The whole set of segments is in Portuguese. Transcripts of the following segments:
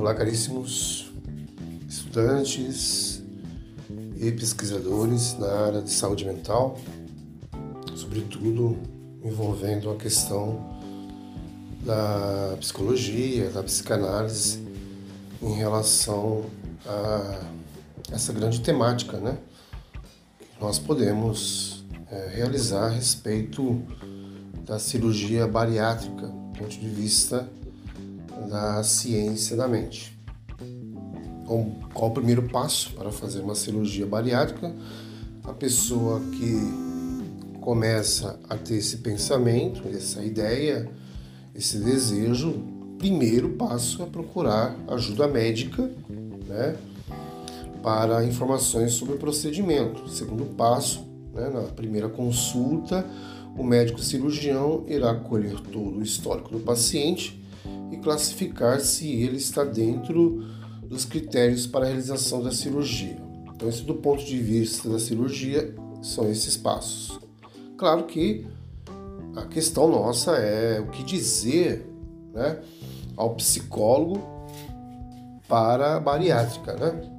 Olá, caríssimos estudantes e pesquisadores na área de saúde mental, sobretudo envolvendo a questão da psicologia, da psicanálise em relação a essa grande temática, né? Que nós podemos é, realizar a respeito da cirurgia bariátrica, do ponto de vista da ciência da mente. Então, qual o primeiro passo para fazer uma cirurgia bariátrica? A pessoa que começa a ter esse pensamento, essa ideia, esse desejo, primeiro passo é procurar ajuda médica, né, para informações sobre o procedimento. Segundo passo, né, na primeira consulta, o médico cirurgião irá colher todo o histórico do paciente e classificar se ele está dentro dos critérios para a realização da cirurgia. Então, isso do ponto de vista da cirurgia são esses passos. Claro que a questão nossa é o que dizer né, ao psicólogo para a bariátrica. Né?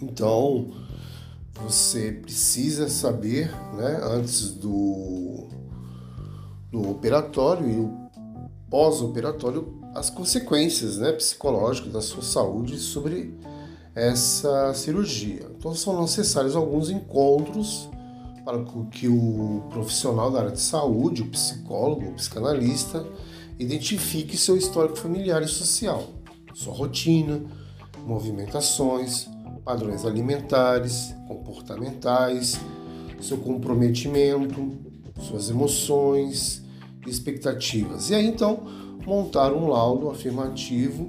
Então, você precisa saber né, antes do, do operatório e o pós-operatório as consequências né, psicológicas da sua saúde sobre essa cirurgia. Então são necessários alguns encontros para que o profissional da área de saúde, o psicólogo, o psicanalista, identifique seu histórico familiar e social, sua rotina, movimentações, padrões alimentares, comportamentais, seu comprometimento, suas emoções, expectativas. E aí então montar um laudo afirmativo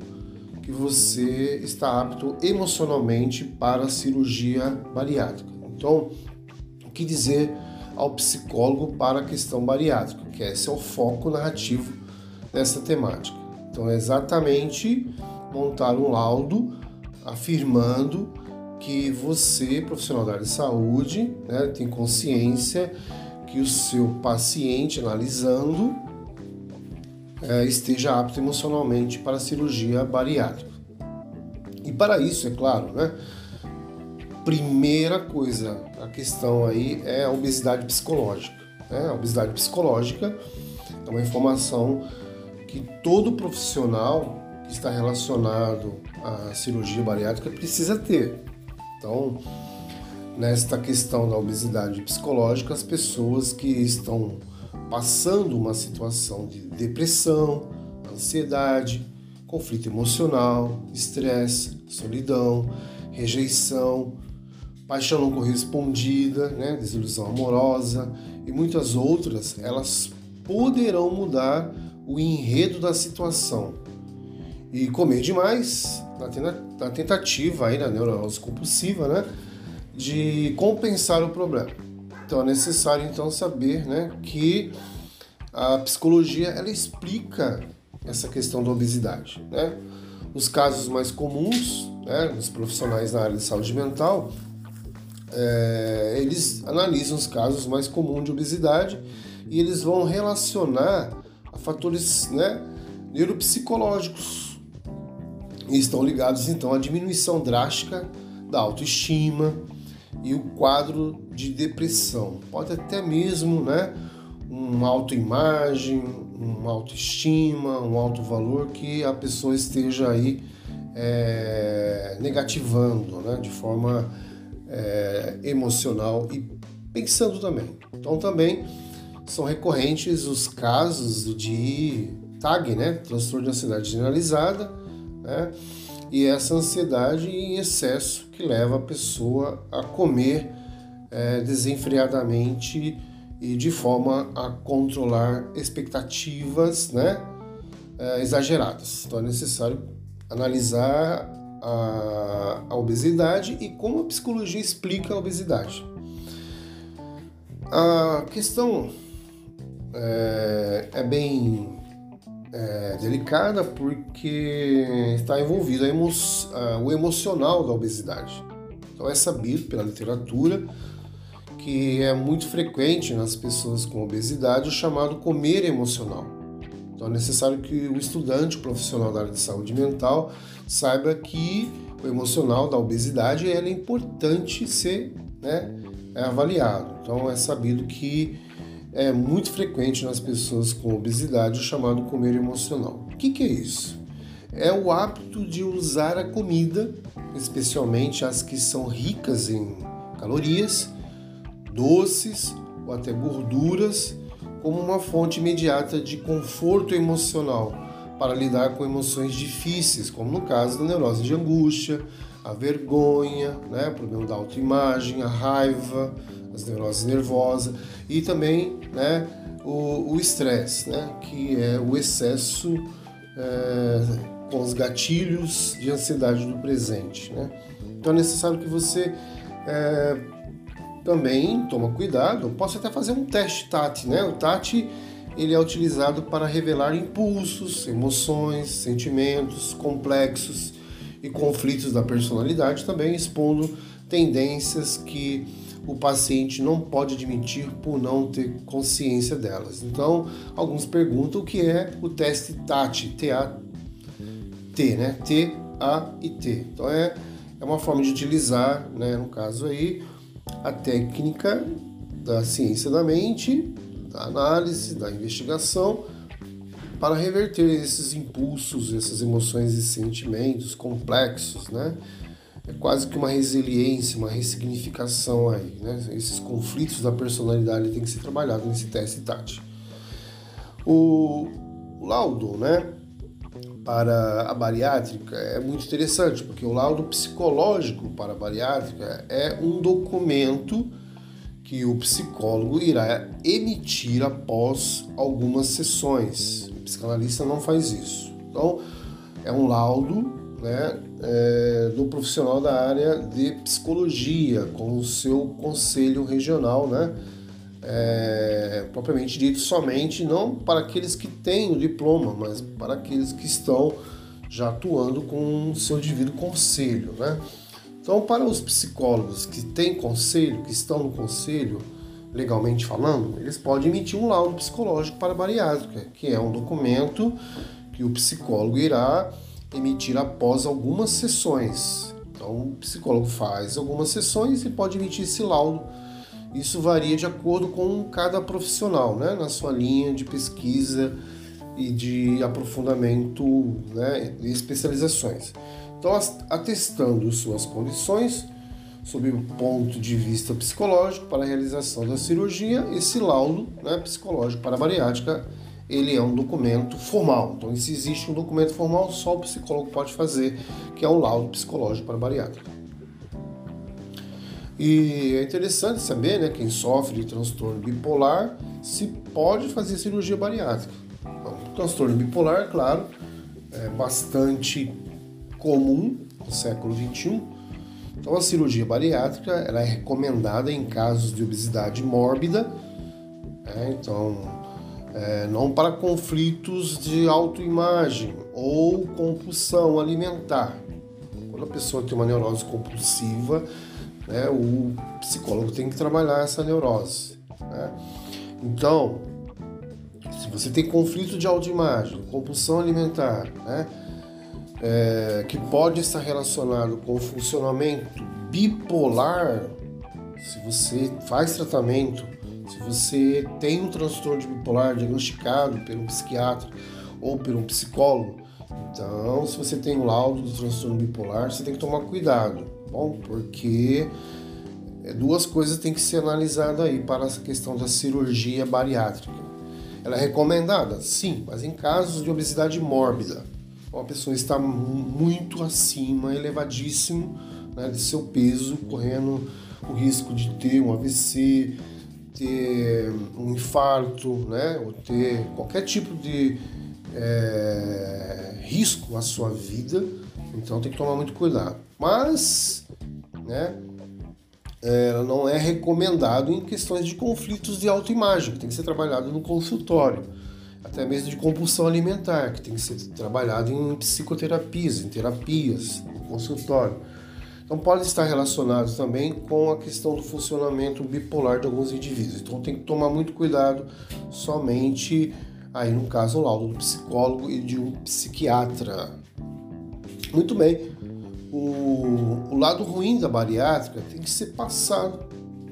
que você está apto emocionalmente para a cirurgia bariátrica. Então, o que dizer ao psicólogo para a questão bariátrica, que esse é o foco narrativo dessa temática. Então, é exatamente montar um laudo afirmando que você, profissional da área de saúde, né, tem consciência que o seu paciente analisando é, esteja apto emocionalmente para a cirurgia bariátrica. E para isso, é claro, né? Primeira coisa, a questão aí é a obesidade psicológica. Né? A obesidade psicológica é uma informação que todo profissional que está relacionado à cirurgia bariátrica precisa ter. Então, nesta questão da obesidade psicológica, as pessoas que estão passando uma situação de depressão, ansiedade, conflito emocional, estresse, solidão, rejeição, paixão não correspondida, né, desilusão amorosa e muitas outras, elas poderão mudar o enredo da situação. E comer demais, na tentativa aí na neurose compulsiva, né, de compensar o problema. Então é necessário então saber né, que a psicologia ela explica essa questão da obesidade. Né? Os casos mais comuns né, dos profissionais na área de saúde mental, é, eles analisam os casos mais comuns de obesidade e eles vão relacionar a fatores né, neuropsicológicos e estão ligados então à diminuição drástica da autoestima, e o quadro de depressão. Pode até mesmo, né, uma autoimagem, uma autoestima, um alto valor que a pessoa esteja aí é, negativando, né, de forma é, emocional e pensando também. Então também são recorrentes os casos de TAG, né, transtorno de ansiedade generalizada, né, e essa ansiedade em excesso que leva a pessoa a comer é, desenfreadamente e de forma a controlar expectativas né, é, exageradas. Então é necessário analisar a, a obesidade e como a psicologia explica a obesidade. A questão é, é bem é, delicada porque está envolvido emo o emocional da obesidade. Então é sabido pela literatura que é muito frequente nas pessoas com obesidade o chamado comer emocional. Então é necessário que o estudante, o profissional da área de saúde mental, saiba que o emocional da obesidade é importante ser né, avaliado. Então é sabido que é muito frequente nas pessoas com obesidade o chamado comer emocional. O que, que é isso? É o hábito de usar a comida, especialmente as que são ricas em calorias, doces ou até gorduras, como uma fonte imediata de conforto emocional para lidar com emoções difíceis, como no caso da neurose de angústia, a vergonha, né, problema da autoimagem, a raiva, as neuroses nervosas e também né, o estresse, né, que é o excesso é, com os gatilhos de ansiedade do presente. Né? Então é necessário que você é, também toma cuidado. Posso até fazer um teste TAT, né? O TAT ele é utilizado para revelar impulsos, emoções, sentimentos complexos e conflitos da personalidade, também expondo tendências que o paciente não pode admitir por não ter consciência delas. Então, alguns perguntam o que é o teste TAT, T-A-T, né? T-A e T. Então, é, é uma forma de utilizar, né, no caso aí, a técnica da ciência da mente, da análise, da investigação, para reverter esses impulsos, essas emoções e sentimentos complexos, né? É quase que uma resiliência, uma ressignificação aí, né? Esses conflitos da personalidade têm que ser trabalhados nesse teste TAT. O, laudo, né, para a bariátrica é muito interessante, porque o laudo psicológico para a bariátrica é um documento que o psicólogo irá emitir após algumas sessões. O psicanalista não faz isso. Então, é um laudo né, é, do profissional da área de psicologia, com o seu conselho regional, né, é, propriamente dito, somente não para aqueles que têm o diploma, mas para aqueles que estão já atuando com o seu devido conselho. Né? Então, para os psicólogos que têm conselho, que estão no conselho, legalmente falando, eles podem emitir um laudo psicológico para bariátrica, que é um documento que o psicólogo irá emitir após algumas sessões. Então, o psicólogo faz algumas sessões e pode emitir esse laudo. Isso varia de acordo com cada profissional, né? na sua linha de pesquisa e de aprofundamento né? e especializações. Então, atestando suas condições, sob o ponto de vista psicológico, para a realização da cirurgia, esse laudo né, psicológico para a bariátrica ele é um documento formal. Então, se existe um documento formal, só o psicólogo pode fazer, que é um laudo psicológico para bariátrica. E é interessante saber, né, quem sofre de transtorno bipolar, se pode fazer cirurgia bariátrica. Bom, o transtorno bipolar, claro, é bastante comum no século XXI. Então, a cirurgia bariátrica ela é recomendada em casos de obesidade mórbida. Né? Então, é, não para conflitos de autoimagem ou compulsão alimentar. Quando a pessoa tem uma neurose compulsiva, né, o psicólogo tem que trabalhar essa neurose. Né? Então, se você tem conflito de autoimagem, compulsão alimentar, né, é, que pode estar relacionado com o funcionamento bipolar, se você faz tratamento se você tem um transtorno de bipolar diagnosticado um psiquiatra ou um psicólogo, então se você tem um laudo do transtorno bipolar, você tem que tomar cuidado, bom? Porque é, duas coisas têm que ser analisadas aí para essa questão da cirurgia bariátrica. Ela é recomendada? Sim, mas em casos de obesidade mórbida, uma pessoa está muito acima, elevadíssimo né, de seu peso, correndo o risco de ter um AVC, ter um infarto, né, ou ter qualquer tipo de é, risco à sua vida, então tem que tomar muito cuidado. Mas, né, ela não é recomendado em questões de conflitos de autoimagem, que tem que ser trabalhado no consultório, até mesmo de compulsão alimentar, que tem que ser trabalhado em psicoterapias, em terapias, no consultório. Então pode estar relacionado também com a questão do funcionamento bipolar de alguns indivíduos. Então tem que tomar muito cuidado somente aí no caso o laudo do psicólogo e de um psiquiatra. Muito bem, o, o lado ruim da bariátrica tem que ser passado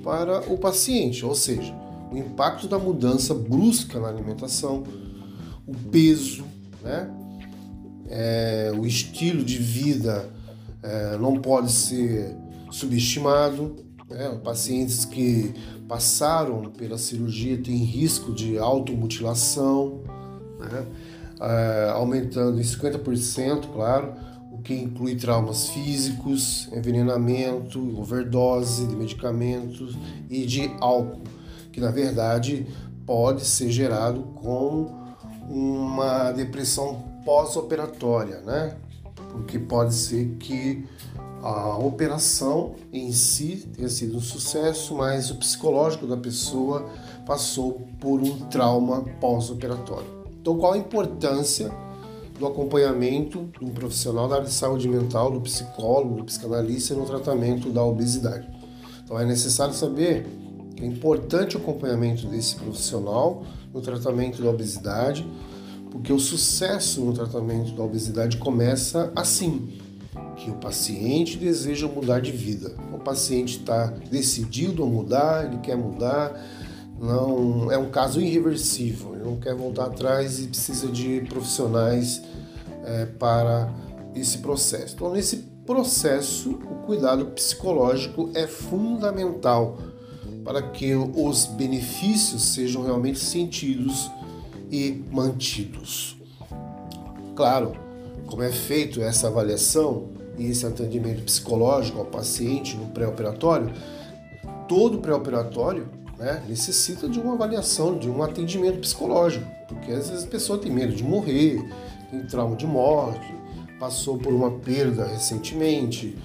para o paciente, ou seja, o impacto da mudança brusca na alimentação, o peso, né? É, o estilo de vida é, não pode ser subestimado. Né? Pacientes que passaram pela cirurgia têm risco de automutilação, né? é, aumentando em 50%, claro, o que inclui traumas físicos, envenenamento, overdose de medicamentos e de álcool, que na verdade pode ser gerado com uma depressão pós-operatória, né? Porque pode ser que a operação em si tenha sido um sucesso, mas o psicológico da pessoa passou por um trauma pós-operatório. Então, qual a importância do acompanhamento de um profissional da área de saúde mental, do psicólogo, do psicanalista no tratamento da obesidade? Então, é necessário saber que é importante o acompanhamento desse profissional no tratamento da obesidade, porque o sucesso no tratamento da obesidade começa assim, que o paciente deseja mudar de vida. O paciente está decidido a mudar, ele quer mudar, não é um caso irreversível, ele não quer voltar atrás e precisa de profissionais é, para esse processo. Então, nesse processo, o cuidado psicológico é fundamental para que os benefícios sejam realmente sentidos e mantidos. Claro, como é feito essa avaliação, e esse atendimento psicológico ao paciente no pré-operatório, todo pré-operatório né, necessita de uma avaliação, de um atendimento psicológico, porque às vezes a pessoa tem medo de morrer, tem trauma de morte, passou por uma perda recentemente,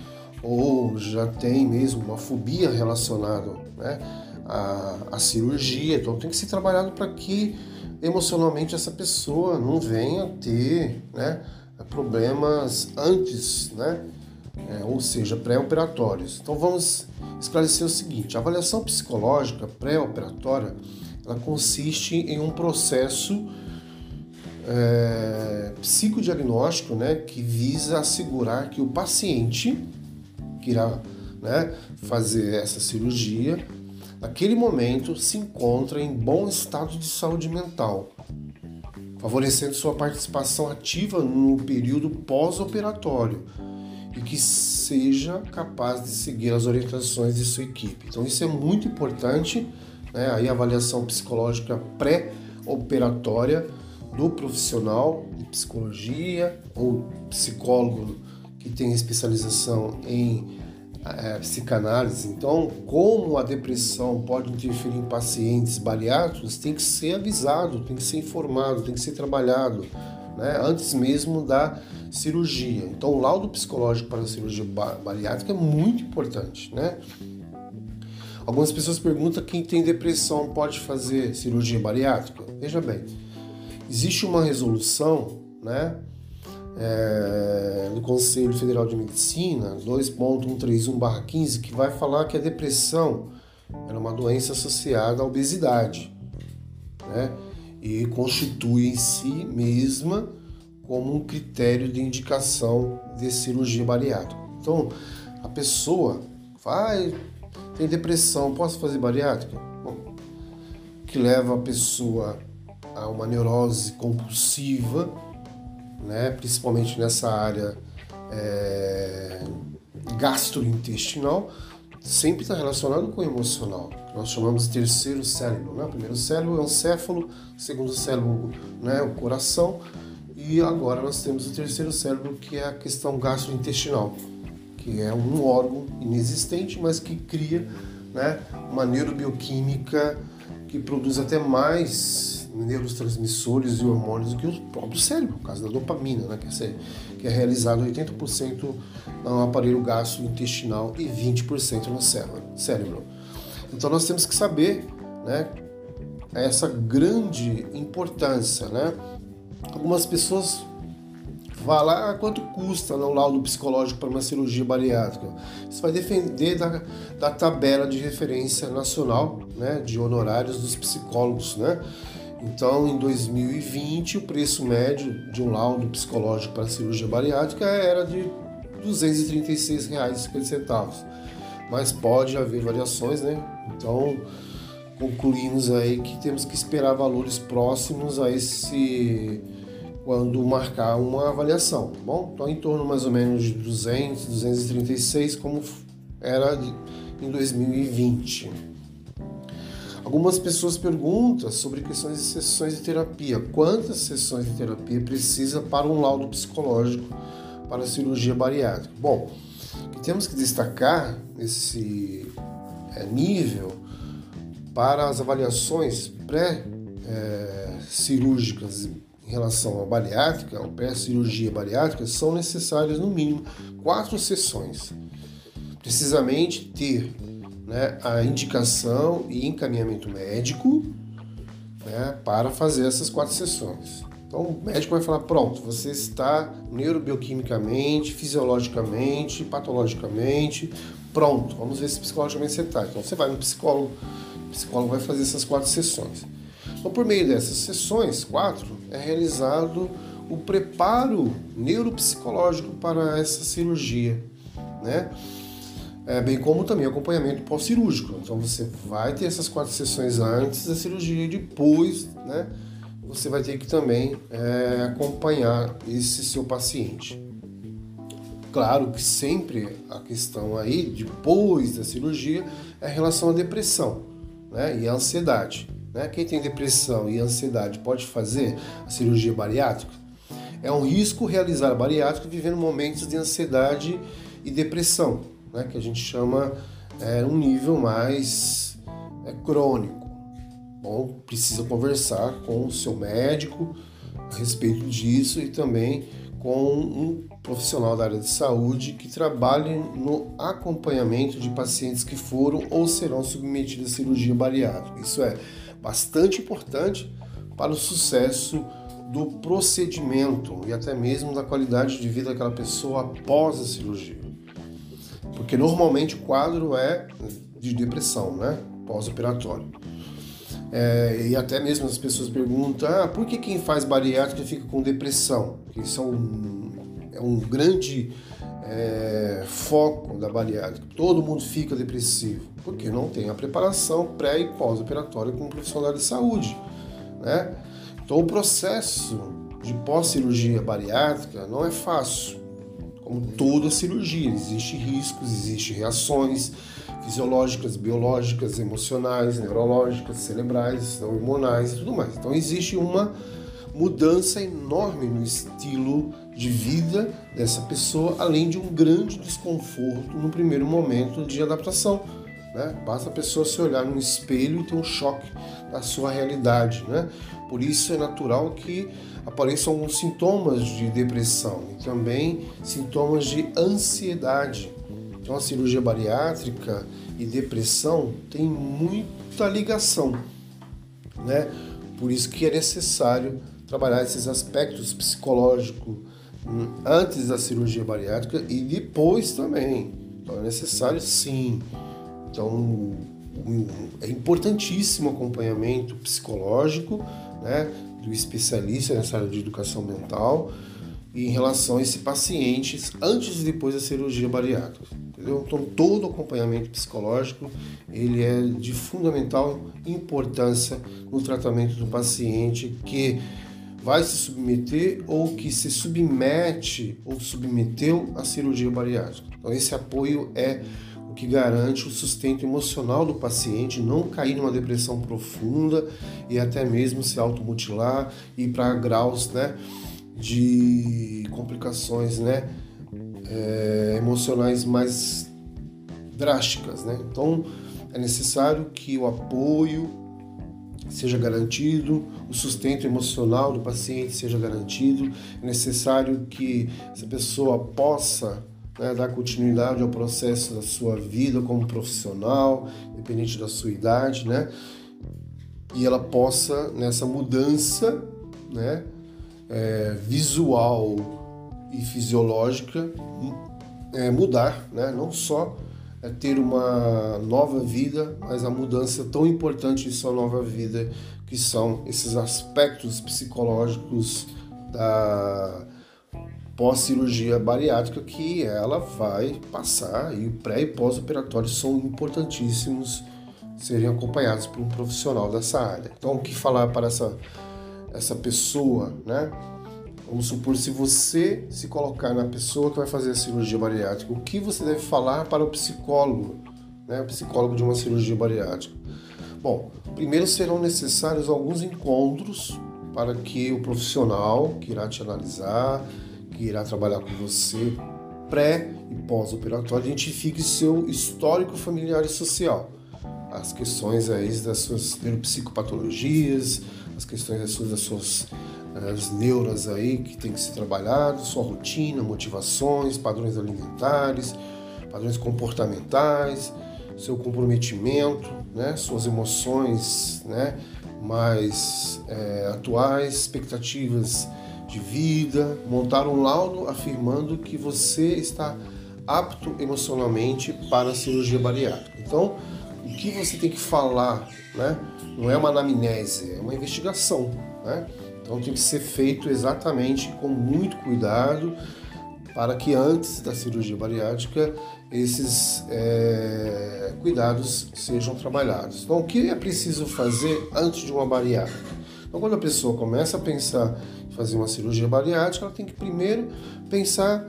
ou já tem mesmo uma fobia relacionada né, à, à cirurgia. Então tem que ser trabalhado para que emocionalmente essa pessoa não venha ter né, problemas antes, né? É, ou seja, pré-operatórios. Então vamos esclarecer o seguinte: a avaliação psicológica pré-operatória ela consiste em um processo é, psicodiagnóstico né, que visa assegurar que o paciente que irá né, fazer essa cirurgia, naquele momento se encontra em bom estado de saúde mental, favorecendo sua participação ativa no período pós-operatório e que seja capaz de seguir as orientações de sua equipe. Então isso é muito importante, né? Aí a avaliação psicológica pré-operatória do profissional de psicologia ou psicólogo que tem especialização em é, psicanálise. Então, como a depressão pode interferir em pacientes bariátricos, tem que ser avisado, tem que ser informado, tem que ser trabalhado, né, antes mesmo da cirurgia. Então, o laudo psicológico para a cirurgia bariátrica é muito importante, né? Algumas pessoas perguntam quem tem depressão pode fazer cirurgia bariátrica. Veja bem, existe uma resolução, né? É, do Conselho Federal de Medicina 2.131-15 que vai falar que a depressão é uma doença associada à obesidade né? e constitui em si mesma como um critério de indicação de cirurgia bariátrica. Então, a pessoa vai, tem depressão, posso fazer bariátrica? Bom, que leva a pessoa a uma neurose compulsiva, né, principalmente nessa área é, gastrointestinal, sempre está relacionado com o emocional. Nós chamamos de terceiro cérebro. Né? O primeiro cérebro é o céfalo, o segundo cérebro né, o coração, e agora nós temos o terceiro cérebro, que é a questão gastrointestinal, que é um órgão inexistente, mas que cria né, uma neurobioquímica que produz até mais neurotransmissores e hormônios do que o próprio cérebro, por causa da dopamina, né, que, é, que é realizado 80% no aparelho gastrointestinal e 20% no cérebro. Então nós temos que saber né, essa grande importância. Né? Algumas pessoas falar ah, quanto custa no laudo psicológico para uma cirurgia bariátrica. Isso vai depender da, da tabela de referência nacional né, de honorários dos psicólogos. Né? Então, em 2020, o preço médio de um laudo psicológico para cirurgia bariátrica era de R$ 236,50. Mas pode haver variações, né? Então, concluímos aí que temos que esperar valores próximos a esse quando marcar uma avaliação, tá bom? Então, em torno mais ou menos de 200, 236, como era em 2020. Algumas pessoas perguntam sobre questões de sessões de terapia. Quantas sessões de terapia precisa para um laudo psicológico para a cirurgia bariátrica? Bom, o que temos que destacar nesse é, nível para as avaliações pré-cirúrgicas é, em relação à bariátrica, ou pré-cirurgia bariátrica, são necessárias no mínimo quatro sessões. Precisamente ter né, a indicação e encaminhamento médico né, para fazer essas quatro sessões. Então o médico vai falar: pronto, você está neurobioquimicamente, fisiologicamente, patologicamente pronto. Vamos ver se psicologicamente você está. Então você vai no psicólogo, o psicólogo vai fazer essas quatro sessões. Então, por meio dessas sessões, quatro, é realizado o preparo neuropsicológico para essa cirurgia, né? É, bem como também acompanhamento pós-cirúrgico. Então você vai ter essas quatro sessões antes da cirurgia e depois, né? Você vai ter que também é, acompanhar esse seu paciente. Claro que sempre a questão aí, depois da cirurgia, é em relação à depressão né, e à ansiedade. Né? Quem tem depressão e ansiedade pode fazer a cirurgia bariátrica? É um risco realizar bariátrica vivendo momentos de ansiedade e depressão, né? que a gente chama é, um nível mais é, crônico. Bom, precisa conversar com o seu médico a respeito disso e também com um profissional da área de saúde que trabalhe no acompanhamento de pacientes que foram ou serão submetidos à cirurgia bariátrica. Isso é bastante importante para o sucesso do procedimento e até mesmo da qualidade de vida daquela pessoa após a cirurgia. Porque normalmente o quadro é de depressão, né? Pós-operatório. É, e até mesmo as pessoas perguntam: ah, por que quem faz bariátrica fica com depressão? Isso é um, é um grande é, foco da bariátrica. Todo mundo fica depressivo porque não tem a preparação pré e pós-operatória com um profissional de saúde. Né? Então, o processo de pós-cirurgia bariátrica não é fácil. Como toda cirurgia, existem riscos, existem reações fisiológicas, biológicas, emocionais, neurológicas, cerebrais, hormonais e tudo mais. Então existe uma mudança enorme no estilo de vida dessa pessoa, além de um grande desconforto no primeiro momento de adaptação. Né? Basta a pessoa se olhar no espelho e ter um choque da sua realidade. Né? Por isso é natural que apareçam alguns sintomas de depressão e também sintomas de ansiedade. Então a cirurgia bariátrica e depressão tem muita ligação, né? Por isso que é necessário trabalhar esses aspectos psicológicos hum, antes da cirurgia bariátrica e depois também. Então é necessário sim. Então é importantíssimo acompanhamento psicológico, né, do especialista nessa área de educação mental em relação a esse paciente antes e depois da cirurgia bariátrica. Entendeu? Então todo o acompanhamento psicológico ele é de fundamental importância no tratamento do paciente que vai se submeter ou que se submete ou submeteu à cirurgia bariátrica. Então esse apoio é que garante o sustento emocional do paciente, não cair numa depressão profunda e até mesmo se automutilar e para graus, né? de complicações né, é, emocionais mais drásticas. Né? Então é necessário que o apoio seja garantido, o sustento emocional do paciente seja garantido, é necessário que essa pessoa possa né, dar continuidade ao processo da sua vida como profissional, independente da sua idade, né? E ela possa, nessa mudança, né, é, visual e fisiológica é, mudar, né? não só é ter uma nova vida, mas a mudança tão importante de sua nova vida, que são esses aspectos psicológicos da pós-cirurgia bariátrica que ela vai passar e o pré e pós-operatório são importantíssimos serem acompanhados por um profissional dessa área. Então, o que falar para essa, essa pessoa, né? Vamos supor, se você se colocar na pessoa que vai fazer a cirurgia bariátrica, o que você deve falar para o psicólogo, né, o psicólogo de uma cirurgia bariátrica? Bom, primeiro serão necessários alguns encontros para que o profissional que irá te analisar, que irá trabalhar com você pré e pós-operatório, identifique seu histórico familiar e social. As questões aí das suas neuropsicopatologias, as questões das suas, das suas as neuras aí que tem que ser trabalhado, sua rotina, motivações, padrões alimentares, padrões comportamentais, seu comprometimento, né, suas emoções, né, mais é, atuais, expectativas de vida, montar um laudo afirmando que você está apto emocionalmente para a cirurgia bariátrica. Então, o que você tem que falar, né, não é uma anamnese, é uma investigação, né? Então tem que ser feito exatamente com muito cuidado para que antes da cirurgia bariátrica esses é, cuidados sejam trabalhados. Então o que é preciso fazer antes de uma bariátrica? Então quando a pessoa começa a pensar fazer uma cirurgia bariátrica, ela tem que primeiro pensar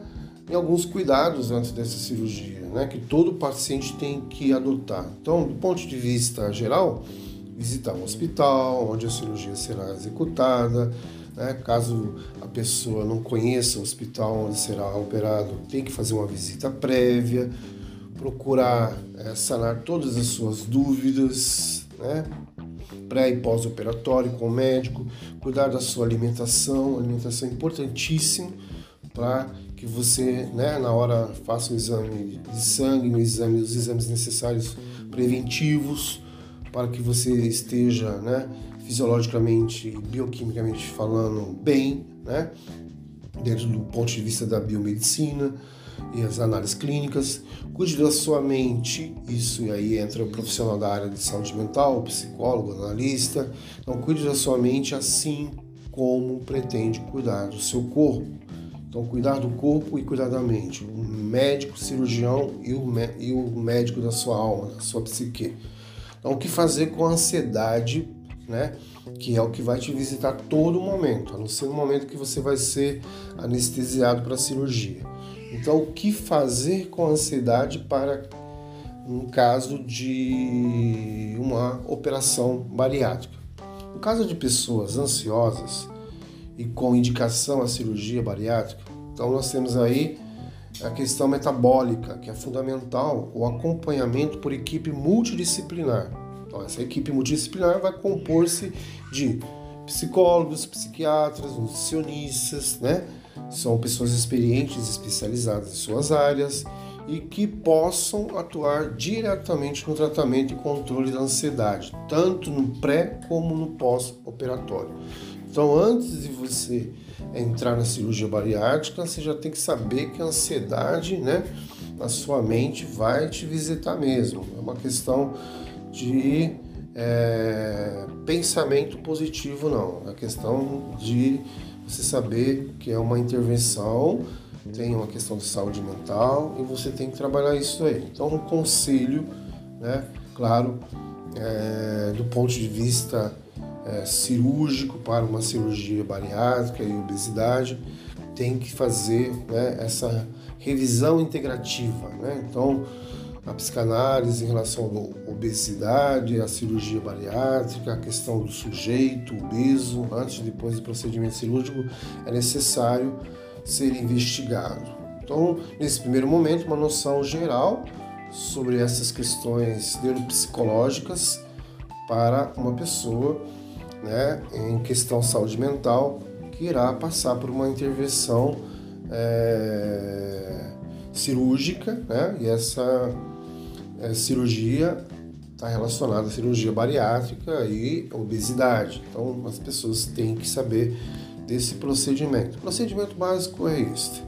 em alguns cuidados antes dessa cirurgia, né, que todo paciente tem que adotar. Então, do ponto de vista geral, visitar um hospital onde a cirurgia será executada. Né? Caso a pessoa não conheça o hospital onde será operado, tem que fazer uma visita prévia, procurar é, sanar todas as suas dúvidas, né? Pré e pós-operatório com o médico, cuidar da sua alimentação, alimentação importantíssimo para que você, né, na hora faça o exame de sangue, no exame, os exames necessários preventivos, para que você esteja né, fisiologicamente, bioquimicamente falando bem, né, dentro do ponto de vista da biomedicina e as análises clínicas. Cuide da sua mente, isso aí entra o profissional da área de saúde mental, psicólogo, analista. Então, cuide da sua mente assim como pretende cuidar do seu corpo. Então, cuidar do corpo e cuidar da mente. O médico, cirurgião e o, e o médico da sua alma, da sua psique. Então, o que fazer com a ansiedade, né? Que é o que vai te visitar todo momento, a não ser no momento que você vai ser anestesiado para a cirurgia. Então, o que fazer com a ansiedade para um caso de uma operação bariátrica? No caso de pessoas ansiosas e com indicação à cirurgia bariátrica, então nós temos aí a questão metabólica, que é fundamental, o acompanhamento por equipe multidisciplinar. Então, essa equipe multidisciplinar vai compor-se de psicólogos, psiquiatras, nutricionistas, né? São pessoas experientes, especializadas em suas áreas e que possam atuar diretamente no tratamento e controle da ansiedade, tanto no pré como no pós-operatório. Então, antes de você entrar na cirurgia bariátrica, você já tem que saber que a ansiedade, né, na sua mente vai te visitar mesmo. É uma questão de é, pensamento positivo, não. É questão de você saber que é uma intervenção, tem uma questão de saúde mental e você tem que trabalhar isso aí. Então, um conselho, né, claro, é, do ponto de vista é, cirúrgico para uma cirurgia bariátrica e obesidade, tem que fazer né, essa revisão integrativa. Né? Então, a psicanálise em relação à obesidade, à cirurgia bariátrica, a questão do sujeito obeso, antes e depois do procedimento cirúrgico, é necessário ser investigado. Então, nesse primeiro momento, uma noção geral sobre essas questões neuropsicológicas para uma pessoa né, em questão saúde mental que irá passar por uma intervenção é, cirúrgica, né, e essa é, cirurgia está relacionada à cirurgia bariátrica e obesidade. Então, as pessoas têm que saber desse procedimento. O procedimento básico é este: